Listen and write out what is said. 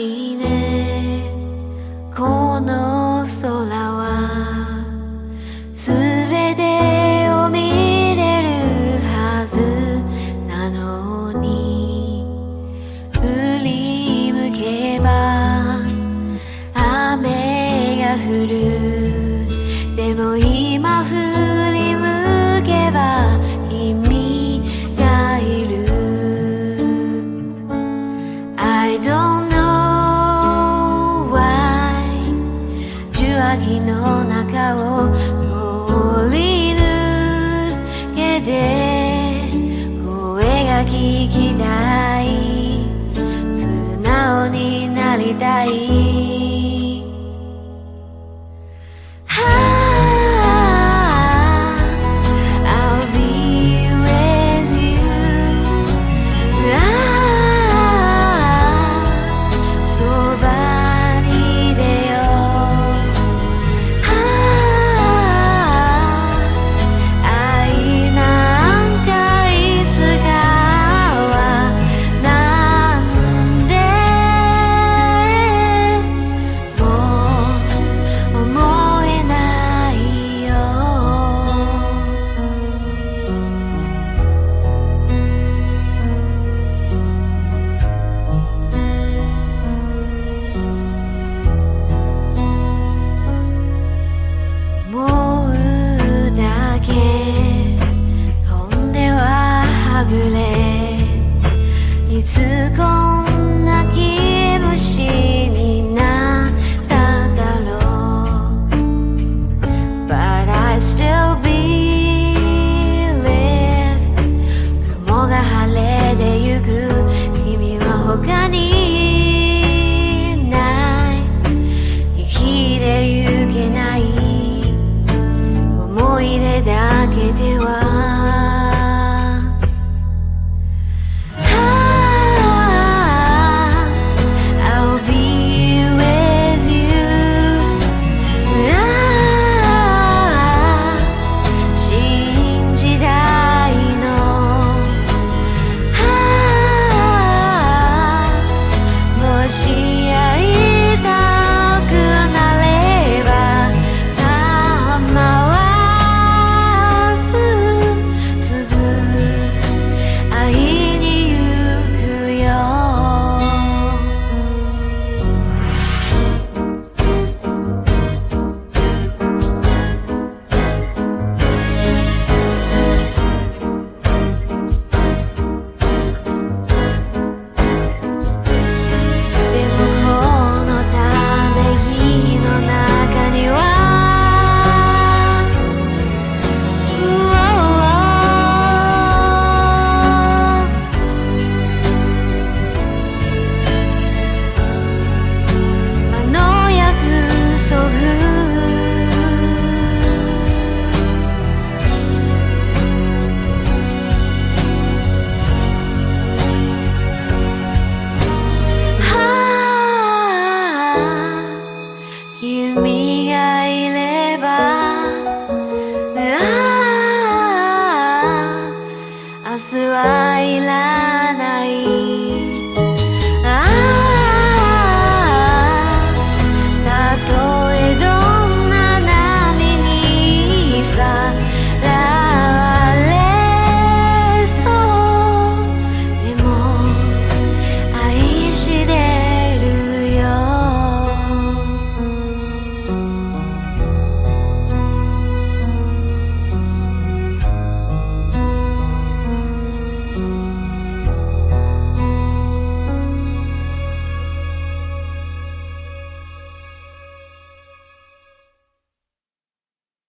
しいねこの空は全てを見れるはずなのに。振り向けば雨が降る。でも今振り向けば realidade.